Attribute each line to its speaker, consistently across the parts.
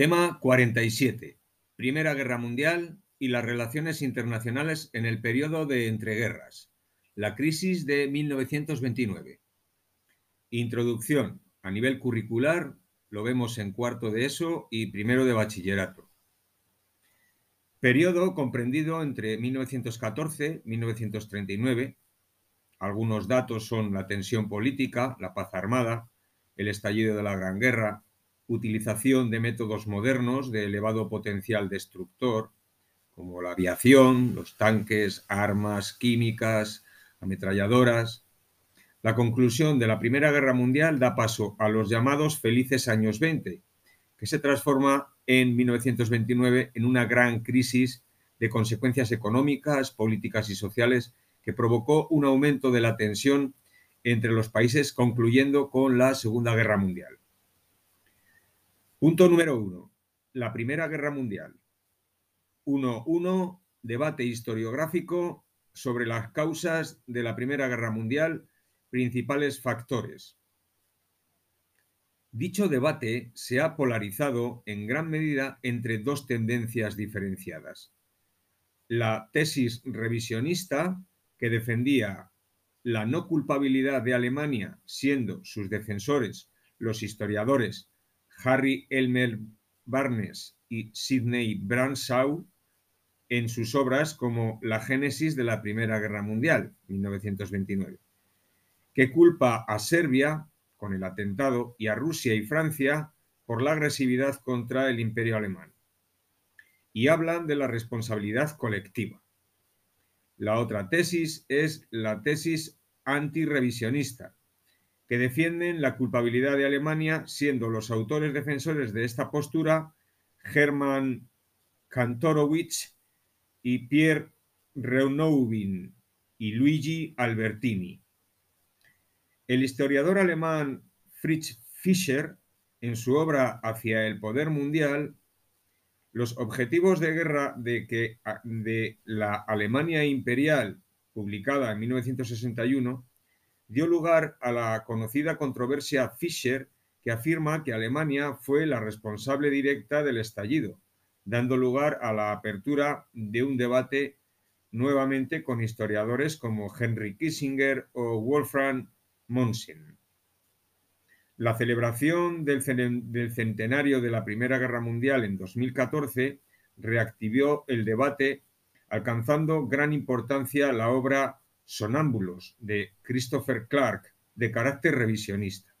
Speaker 1: Tema 47. Primera Guerra Mundial y las relaciones internacionales en el periodo de entreguerras. La crisis de 1929. Introducción. A nivel curricular lo vemos en cuarto de ESO y primero de bachillerato. Periodo comprendido entre 1914 y 1939. Algunos datos son la tensión política, la paz armada, el estallido de la Gran Guerra, utilización de métodos modernos de elevado potencial destructor, como la aviación, los tanques, armas químicas, ametralladoras. La conclusión de la Primera Guerra Mundial da paso a los llamados felices años 20, que se transforma en 1929 en una gran crisis de consecuencias económicas, políticas y sociales que provocó un aumento de la tensión entre los países, concluyendo con la Segunda Guerra Mundial. Punto número uno. La Primera Guerra Mundial. 1.1. Debate historiográfico sobre las causas de la Primera Guerra Mundial, principales factores. Dicho debate se ha polarizado en gran medida entre dos tendencias diferenciadas. La tesis revisionista, que defendía la no culpabilidad de Alemania, siendo sus defensores los historiadores Harry Elmer Barnes y Sidney Branshaw en sus obras como La génesis de la Primera Guerra Mundial, 1929, que culpa a Serbia con el atentado y a Rusia y Francia por la agresividad contra el imperio alemán. Y hablan de la responsabilidad colectiva. La otra tesis es la tesis antirevisionista, que defienden la culpabilidad de Alemania, siendo los autores defensores de esta postura Hermann Kantorowicz y Pierre Reunoubin y Luigi Albertini. El historiador alemán Fritz Fischer, en su obra Hacia el poder mundial, los objetivos de guerra de, que, de la Alemania imperial, publicada en 1961, dio lugar a la conocida controversia Fischer, que afirma que Alemania fue la responsable directa del estallido, dando lugar a la apertura de un debate nuevamente con historiadores como Henry Kissinger o Wolfram Monsen. La celebración del, centenario de la Primera Guerra Mundial en 2014 reactivó el debate, alcanzando gran importancia la obra Sonámbulos de Christopher Clark, de carácter revisionista.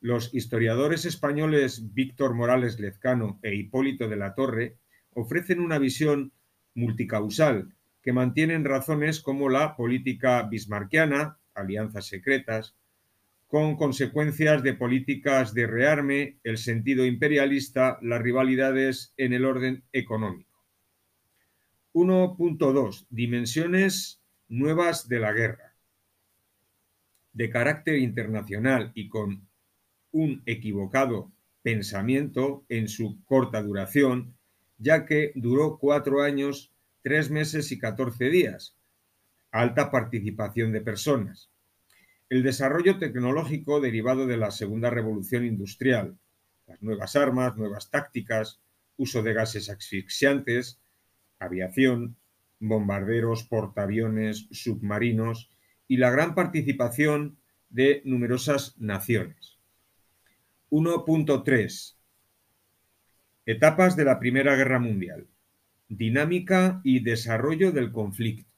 Speaker 1: Los historiadores españoles Víctor Morales Lezcano e Hipólito de la Torre ofrecen una visión multicausal que mantienen razones como la política bismarquiana, alianzas secretas, con consecuencias de políticas de rearme, el sentido imperialista, las rivalidades en el orden económico. 1.2. Dimensiones nuevas de la guerra, de carácter internacional y con un equivocado pensamiento en su corta duración, ya que duró cuatro años, tres meses y catorce días. Alta participación de personas. El desarrollo tecnológico derivado de la segunda revolución industrial, las nuevas armas, nuevas tácticas, uso de gases asfixiantes, aviación, bombarderos, portaaviones, submarinos y la gran participación de numerosas naciones. 1.3. Etapas de la Primera Guerra Mundial. Dinámica y desarrollo del conflicto.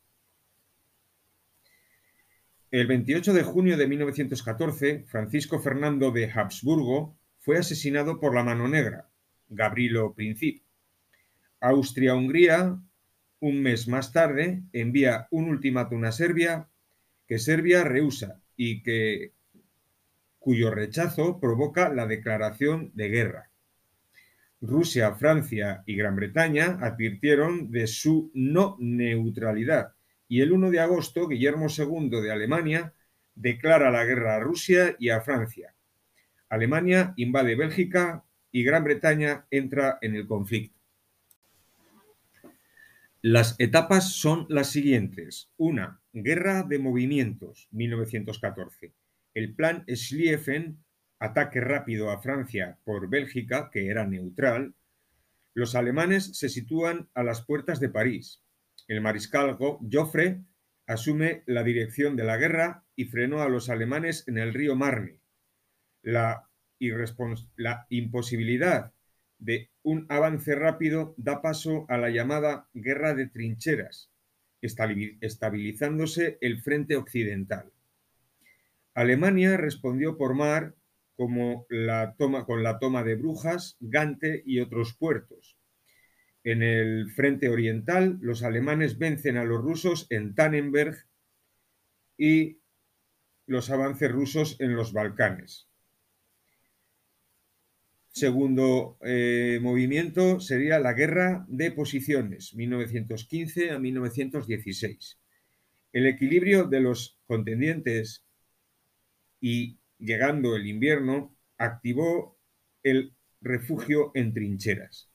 Speaker 1: El 28 de junio de 1914, Francisco Fernando de Habsburgo fue asesinado por la mano negra, Gabrilo Princip. Austria-Hungría un mes más tarde envía un ultimátum a Serbia que Serbia rehúsa y que, cuyo rechazo provoca la declaración de guerra. Rusia, Francia y Gran Bretaña advirtieron de su no neutralidad y el 1 de agosto Guillermo II de Alemania declara la guerra a Rusia y a Francia. Alemania invade Bélgica y Gran Bretaña entra en el conflicto. Las etapas son las siguientes. Una, Guerra de Movimientos, 1914. El plan Schlieffen ataque rápido a Francia por Bélgica, que era neutral, los alemanes se sitúan a las puertas de París. El mariscal Joffre asume la dirección de la guerra y frenó a los alemanes en el río Marne. La, la imposibilidad de un avance rápido da paso a la llamada guerra de trincheras, estabilizándose el frente occidental. Alemania respondió por mar como la toma, con la toma de Brujas, Gante y otros puertos. En el frente oriental, los alemanes vencen a los rusos en Tannenberg y los avances rusos en los Balcanes. Segundo eh, movimiento sería la Guerra de Posiciones, 1915 a 1916. El equilibrio de los contendientes y llegando el invierno, activó el refugio en trincheras.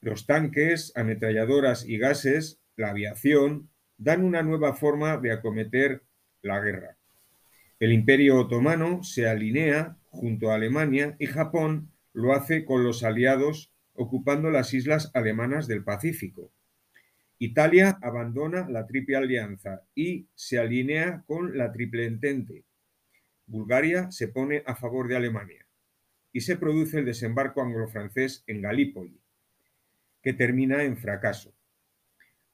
Speaker 1: Los tanques, ametralladoras y gases, la aviación, dan una nueva forma de acometer la guerra. El imperio otomano se alinea junto a Alemania y Japón lo hace con los aliados ocupando las islas alemanas del Pacífico. Italia abandona la Triple Alianza y se alinea con la Triple Entente. Bulgaria se pone a favor de Alemania y se produce el desembarco anglo-francés en Galípoli, que termina en fracaso.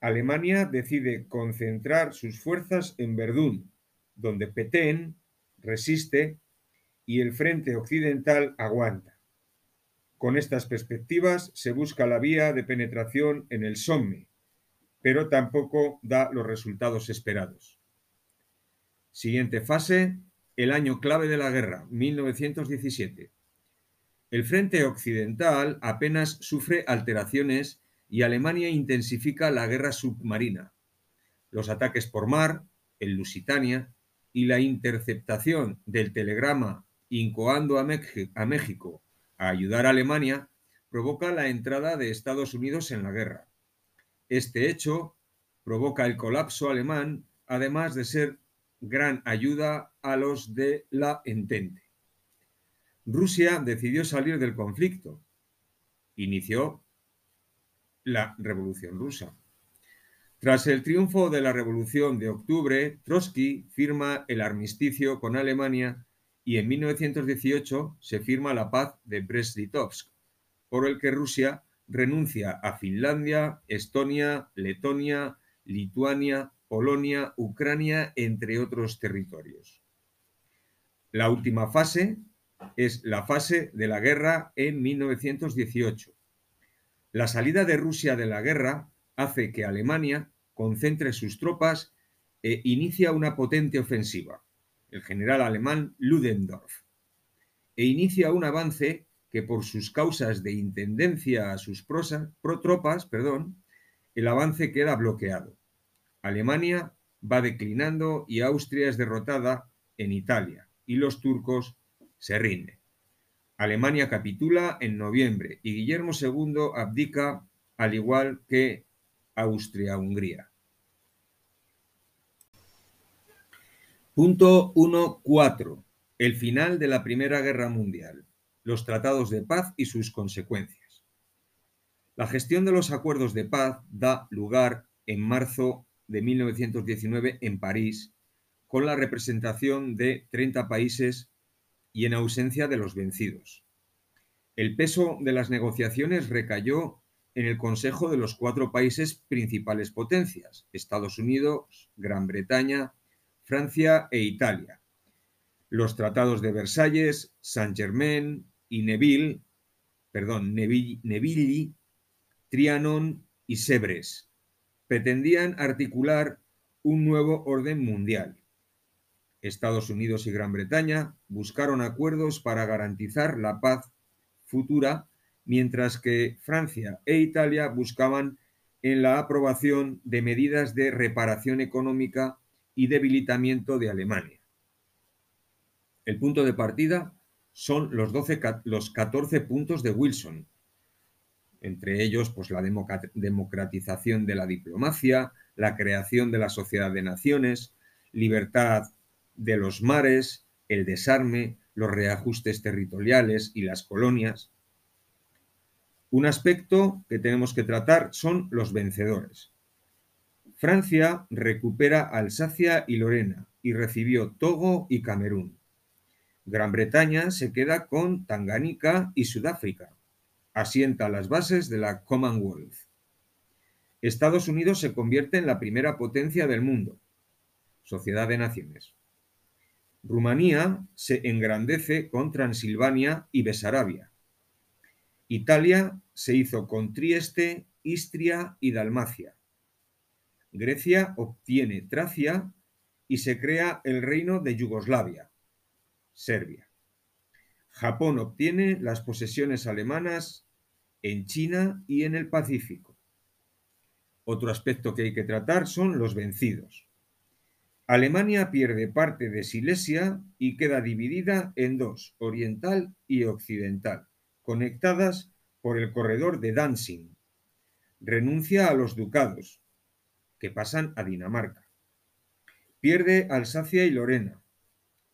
Speaker 1: Alemania decide concentrar sus fuerzas en Verdún, donde Petén resiste y el frente occidental aguanta. Con estas perspectivas se busca la vía de penetración en el Somme, pero tampoco da los resultados esperados. Siguiente fase, el año clave de la guerra, 1917. El frente occidental apenas sufre alteraciones y Alemania intensifica la guerra submarina. Los ataques por mar, en Lusitania, y la interceptación del telegrama incoando a, México a ayudar a Alemania provoca la entrada de Estados Unidos en la guerra. Este hecho provoca el colapso alemán, además de ser gran ayuda a los de la Entente. Rusia decidió salir del conflicto. Inició la Revolución rusa. Tras el triunfo de la Revolución de octubre, Trotsky firma el armisticio con Alemania y en 1918 se firma la paz de Brest-Litovsk, por el que Rusia renuncia a Finlandia, Estonia, Letonia, Lituania, Polonia, Ucrania, entre otros territorios. La última fase es la fase de la guerra en 1918. La salida de Rusia de la guerra hace que Alemania concentre sus tropas e inicia una potente ofensiva el general alemán Ludendorff, e inicia un avance que por sus causas de intendencia a sus pro tropas, perdón, el avance queda bloqueado. Alemania va declinando y Austria es derrotada en Italia y los turcos se rinden. Alemania capitula en noviembre y Guillermo II abdica al igual que Austria-Hungría. Punto 1.4. El final de la Primera Guerra Mundial. Los tratados de paz y sus consecuencias. La gestión de los acuerdos de paz da lugar en marzo de 1919 en París, con la representación de 30 países y en ausencia de los vencidos. El peso de las negociaciones recayó en el Consejo de los cuatro países principales potencias, Estados Unidos, Gran Bretaña, Francia e Italia. Los tratados de Versalles, Saint-Germain y Neville, perdón, Neville, Trianon y Sebres pretendían articular un nuevo orden mundial. Estados Unidos y Gran Bretaña buscaron acuerdos para garantizar la paz futura, mientras que Francia e Italia buscaban en la aprobación de medidas de reparación económica y debilitamiento de Alemania. El punto de partida son los, 12, los 14 puntos de Wilson, entre ellos pues, la democratización de la diplomacia, la creación de la sociedad de naciones, libertad de los mares, el desarme, los reajustes territoriales y las colonias. Un aspecto que tenemos que tratar son los vencedores. Francia recupera Alsacia y Lorena y recibió Togo y Camerún. Gran Bretaña se queda con Tanganica y Sudáfrica. Asienta las bases de la Commonwealth. Estados Unidos se convierte en la primera potencia del mundo. Sociedad de Naciones. Rumanía se engrandece con Transilvania y Besarabia. Italia se hizo con Trieste, Istria y Dalmacia. Grecia obtiene Tracia y se crea el reino de Yugoslavia, Serbia. Japón obtiene las posesiones alemanas en China y en el Pacífico. Otro aspecto que hay que tratar son los vencidos. Alemania pierde parte de Silesia y queda dividida en dos, oriental y occidental, conectadas por el corredor de Danzig. Renuncia a los ducados, que pasan a Dinamarca. Pierde Alsacia y Lorena.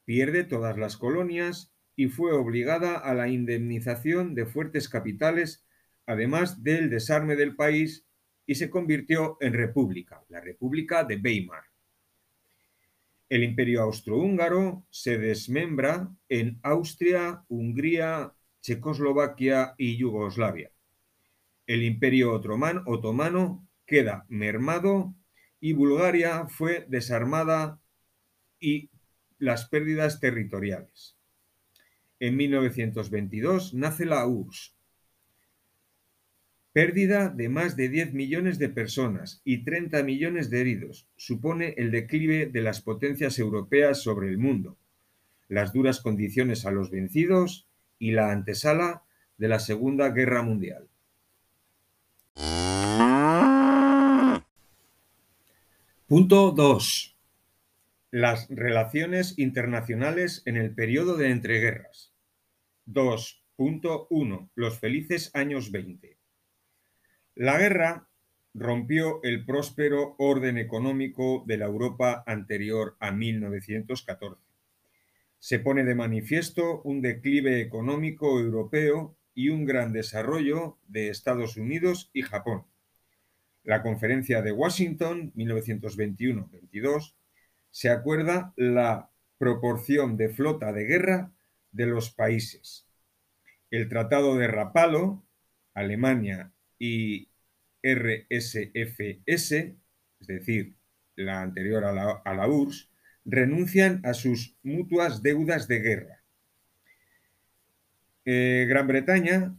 Speaker 1: Pierde todas las colonias y fue obligada a la indemnización de fuertes capitales, además del desarme del país, y se convirtió en república, la República de Weimar. El imperio austrohúngaro se desmembra en Austria, Hungría, Checoslovaquia y Yugoslavia. El imperio otomano queda mermado y Bulgaria fue desarmada y las pérdidas territoriales. En 1922 nace la URSS, Pérdida de más de 10 millones de personas y 30 millones de heridos supone el declive de las potencias europeas sobre el mundo, las duras condiciones a los vencidos y la antesala de la Segunda Guerra Mundial. Punto 2. Las relaciones internacionales en el periodo de entreguerras. 2.1. Los felices años 20. La guerra rompió el próspero orden económico de la Europa anterior a 1914. Se pone de manifiesto un declive económico europeo y un gran desarrollo de Estados Unidos y Japón. La Conferencia de Washington 1921-22 se acuerda la proporción de flota de guerra de los países. El Tratado de Rapallo, Alemania y RSFS, es decir, la anterior a la, URSS, renuncian a sus mutuas deudas de guerra. Eh, Gran Bretaña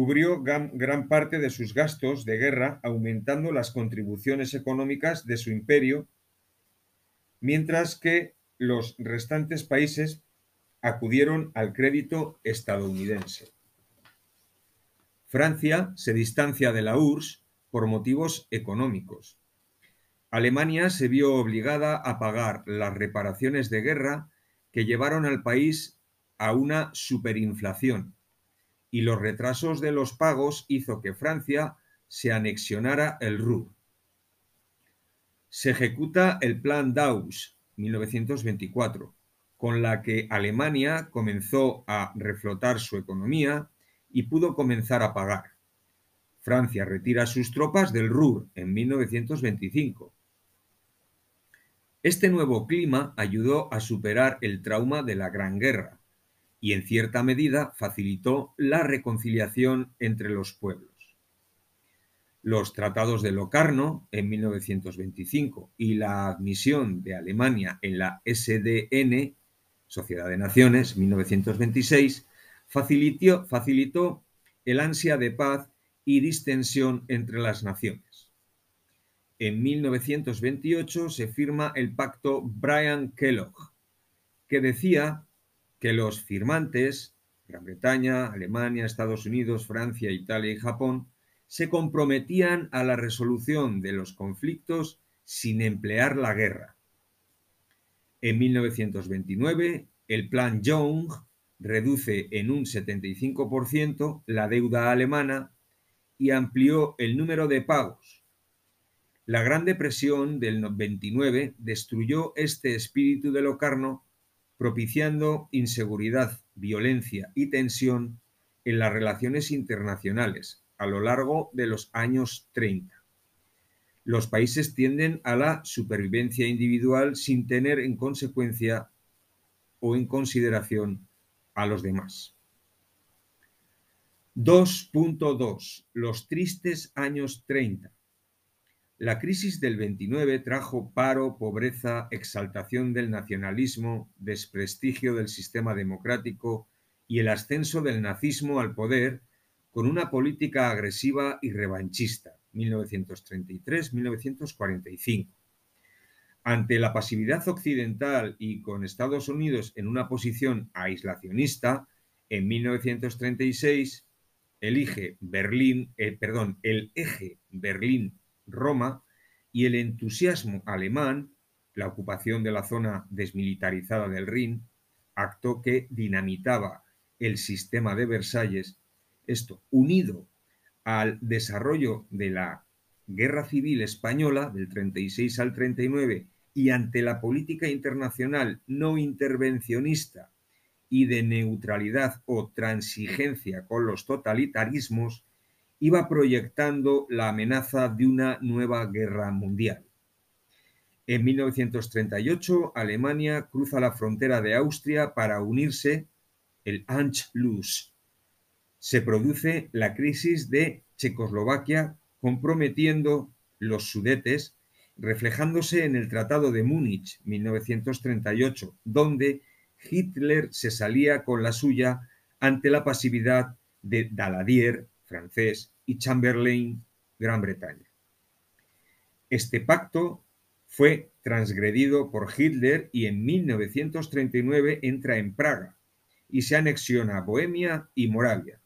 Speaker 1: cubrió gran, parte de sus gastos de guerra aumentando las contribuciones económicas de su imperio, mientras que los restantes países acudieron al crédito estadounidense. Francia se distancia de la URSS por motivos económicos. Alemania se vio obligada a pagar las reparaciones de guerra que llevaron al país a una superinflación y los retrasos de los pagos hizo que Francia se anexionara el Ruhr. Se ejecuta el Plan Dawes 1924, con la que Alemania comenzó a reflotar su economía y pudo comenzar a pagar. Francia retira sus tropas del Ruhr en 1925. Este nuevo clima ayudó a superar el trauma de la Gran Guerra y en cierta medida facilitó la reconciliación entre los pueblos. Los tratados de Locarno en 1925 y la admisión de Alemania en la SDN, Sociedad de Naciones, 1926, facilitó, facilitó el ansia de paz y distensión entre las naciones. En 1928 se firma el pacto Bryan-Kellogg, que decía que los firmantes, Gran Bretaña, Alemania, Estados Unidos, Francia, Italia y Japón, se comprometían a la resolución de los conflictos sin emplear la guerra. En 1929, el Plan Young reduce en un 75% la deuda alemana y amplió el número de pagos. La Gran Depresión del 29 destruyó este espíritu de Locarno propiciando inseguridad, violencia y tensión en las relaciones internacionales a lo largo de los años 30. Los países tienden a la supervivencia individual sin tener en consecuencia o en consideración a los demás. 2.2. Los tristes años 30. La crisis del 29 trajo paro, pobreza, exaltación del nacionalismo, desprestigio del sistema democrático y el ascenso del nazismo al poder con una política agresiva y revanchista, 1933-1945. Ante la pasividad occidental y con Estados Unidos en una posición aislacionista, en 1936 elige Berlín, eh, perdón, el eje Berlín-Roma y el entusiasmo alemán, la ocupación de la zona desmilitarizada del Rin, acto que dinamitaba el sistema de Versalles, esto unido al desarrollo de la Guerra Civil Española del 36 al 39 y ante la política internacional no intervencionista y de neutralidad o transigencia con los totalitarismos, iba proyectando la amenaza de una nueva guerra mundial. En 1938, Alemania cruza la frontera de Austria para unirse el Anschluss. Se produce la crisis de Checoslovaquia comprometiendo los Sudetes, reflejándose en el Tratado de Múnich 1938, donde Hitler se salía con la suya ante la pasividad de Daladier, francés, y Chamberlain, Gran Bretaña. Este pacto fue transgredido por Hitler y en 1939 entra en Praga y se anexiona Bohemia y Moravia.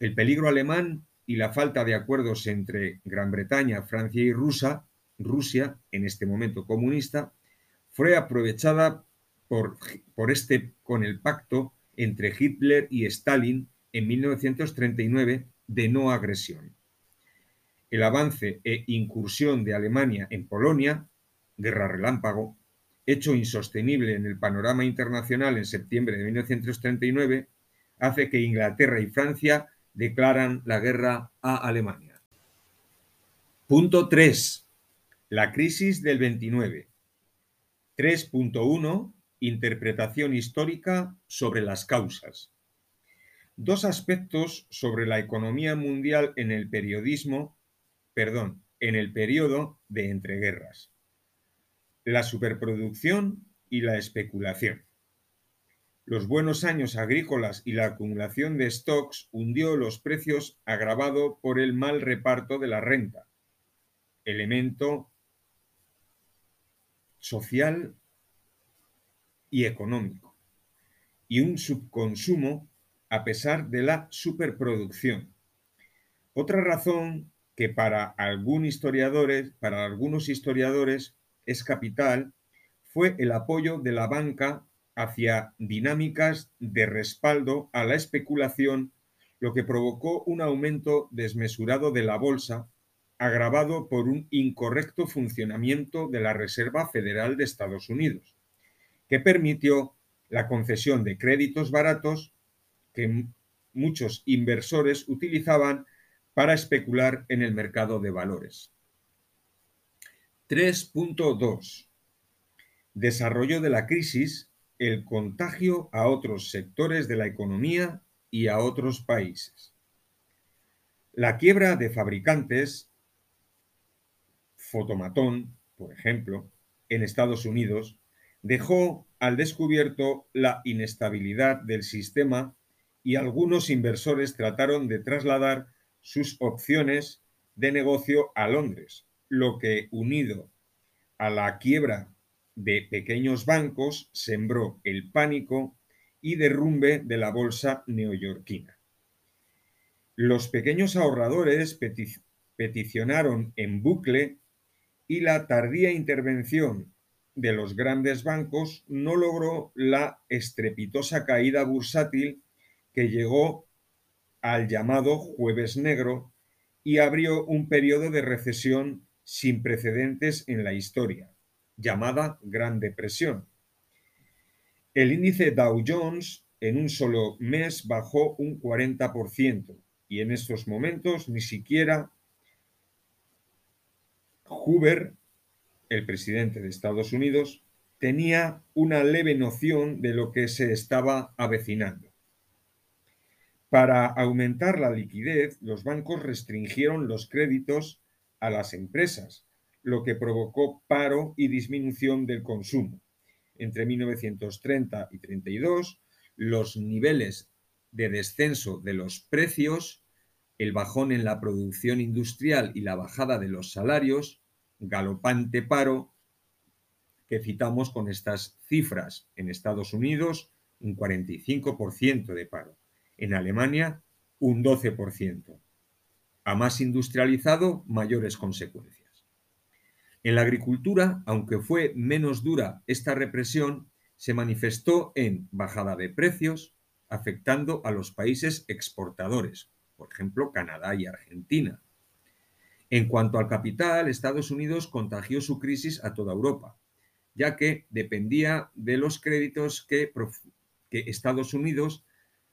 Speaker 1: El peligro alemán y la falta de acuerdos entre Gran Bretaña, Francia y Rusia, Rusia, en este momento comunista, fue aprovechada por, por este con el pacto entre Hitler y Stalin en 1939 de no agresión. El avance e incursión de Alemania en Polonia, guerra relámpago, hecho insostenible en el panorama internacional en septiembre de 1939, hace que Inglaterra y Francia declaran la guerra a Alemania. Punto 3. La crisis del 29. 3.1. Interpretación histórica sobre las causas. Dos aspectos sobre la economía mundial en el periodismo, perdón, en el periodo de entreguerras. La superproducción y la especulación. Los buenos años agrícolas y la acumulación de stocks hundió los precios agravado por el mal reparto de la renta, elemento social y económico, y un subconsumo a pesar de la superproducción. Otra razón que para, para algunos historiadores es capital fue el apoyo de la banca hacia dinámicas de respaldo a la especulación, lo que provocó un aumento desmesurado de la bolsa, agravado por un incorrecto funcionamiento de la Reserva Federal de Estados Unidos, que permitió la concesión de créditos baratos que muchos inversores utilizaban para especular en el mercado de valores. 3.2. Desarrollo de la crisis el contagio a otros sectores de la economía y a otros países. La quiebra de fabricantes, Fotomatón, por ejemplo, en Estados Unidos, dejó al descubierto la inestabilidad del sistema y algunos inversores trataron de trasladar sus opciones de negocio a Londres, lo que, unido a la quiebra de pequeños bancos sembró el pánico y derrumbe de la bolsa neoyorquina. Los pequeños ahorradores peticionaron en bucle y la tardía intervención de los grandes bancos no logró la estrepitosa caída bursátil que llegó al llamado jueves negro y abrió un periodo de recesión sin precedentes en la historia llamada Gran Depresión. El índice Dow Jones en un solo mes bajó un 40% y en estos momentos ni siquiera Hoover, el presidente de Estados Unidos, tenía una leve noción de lo que se estaba avecinando. Para aumentar la liquidez, los bancos restringieron los créditos a las empresas, lo que provocó paro y disminución del consumo. Entre 1930 y 32, los niveles de descenso de los precios, el bajón en la producción industrial y la bajada de los salarios, galopante paro, que citamos con estas cifras. En Estados Unidos, un 45% de paro. En Alemania, un 12%. A más industrializado, mayores consecuencias. En la agricultura, aunque fue menos dura esta represión, se manifestó en bajada de precios, afectando a los países exportadores, por ejemplo, Canadá y Argentina. En cuanto al capital, Estados Unidos contagió su crisis a toda Europa, ya que dependía de los créditos que, que Estados Unidos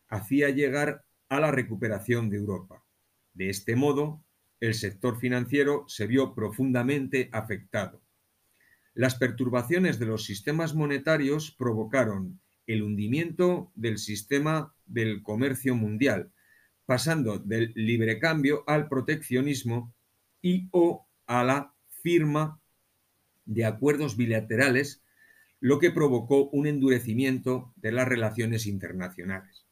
Speaker 1: hacía llegar a la recuperación de Europa. De este modo, el sector financiero se vio profundamente afectado. Las perturbaciones de los sistemas monetarios provocaron el hundimiento del sistema del comercio mundial, pasando del libre cambio al proteccionismo y o a la firma de acuerdos bilaterales, lo que provocó un endurecimiento de las relaciones internacionales.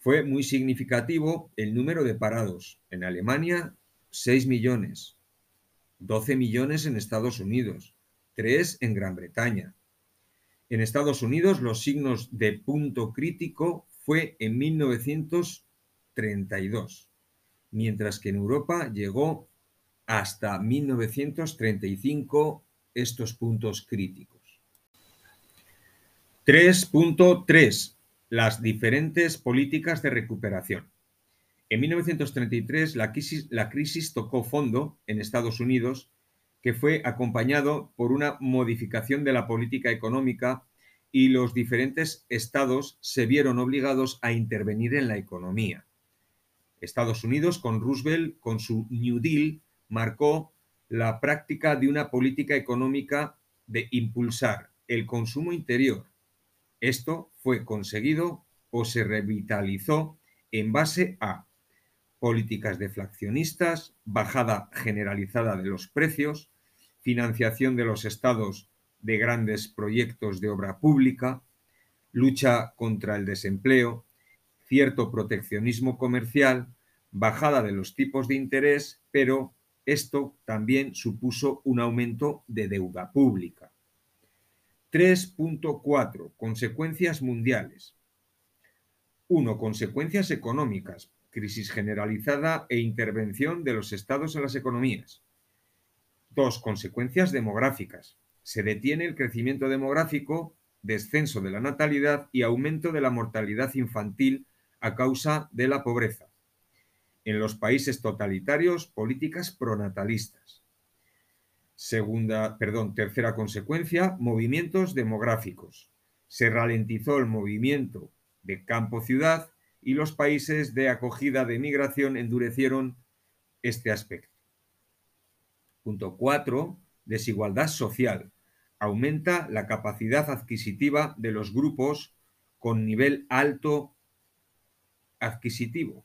Speaker 1: Fue muy significativo el número de parados. En Alemania, 6 millones, 12 millones en Estados Unidos, 3 en Gran Bretaña. En Estados Unidos los signos de punto crítico fue en 1932, mientras que en Europa llegó hasta 1935 estos puntos críticos. 3.3 las diferentes políticas de recuperación. En 1933 la crisis, la crisis tocó fondo en Estados Unidos, que fue acompañado por una modificación de la política económica y los diferentes estados se vieron obligados a intervenir en la economía. Estados Unidos, con Roosevelt, con su New Deal, marcó la práctica de una política económica de impulsar el consumo interior, esto fue conseguido o se revitalizó en base a políticas deflacionistas, bajada generalizada de los precios, financiación de los estados de grandes proyectos de obra pública, lucha contra el desempleo, cierto proteccionismo comercial, bajada de los tipos de interés, pero esto también supuso un aumento de deuda pública. 3.4. Consecuencias mundiales. 1. Consecuencias económicas. Crisis generalizada e intervención de los estados en las economías. 2. Consecuencias demográficas. Se detiene el crecimiento demográfico, descenso de la natalidad y aumento de la mortalidad infantil a causa de la pobreza. En los países totalitarios, políticas pronatalistas. Segunda, perdón, tercera consecuencia, movimientos demográficos. Se ralentizó el movimiento de campo-ciudad y los países de acogida de migración endurecieron este aspecto. Punto 4. Desigualdad social. Aumenta la capacidad adquisitiva de los grupos con nivel alto adquisitivo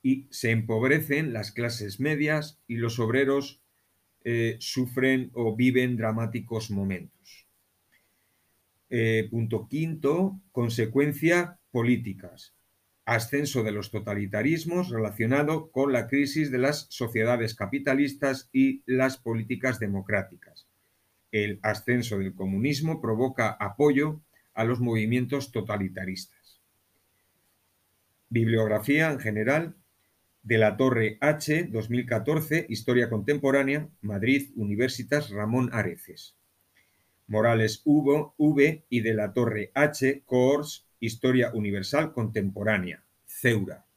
Speaker 1: y se empobrecen las clases medias y los obreros eh, sufren o viven dramáticos momentos. Eh, punto quinto, consecuencia políticas. Ascenso de los totalitarismos relacionado con la crisis de las sociedades capitalistas y las políticas democráticas. El ascenso del comunismo provoca apoyo a los movimientos totalitaristas. Bibliografía en general, de la Torre H, 2014, Historia Contemporánea, Madrid, Universitas Ramón Areces. Morales Hugo, V y de la Torre H, Coors, Historia Universal Contemporánea, Ceura.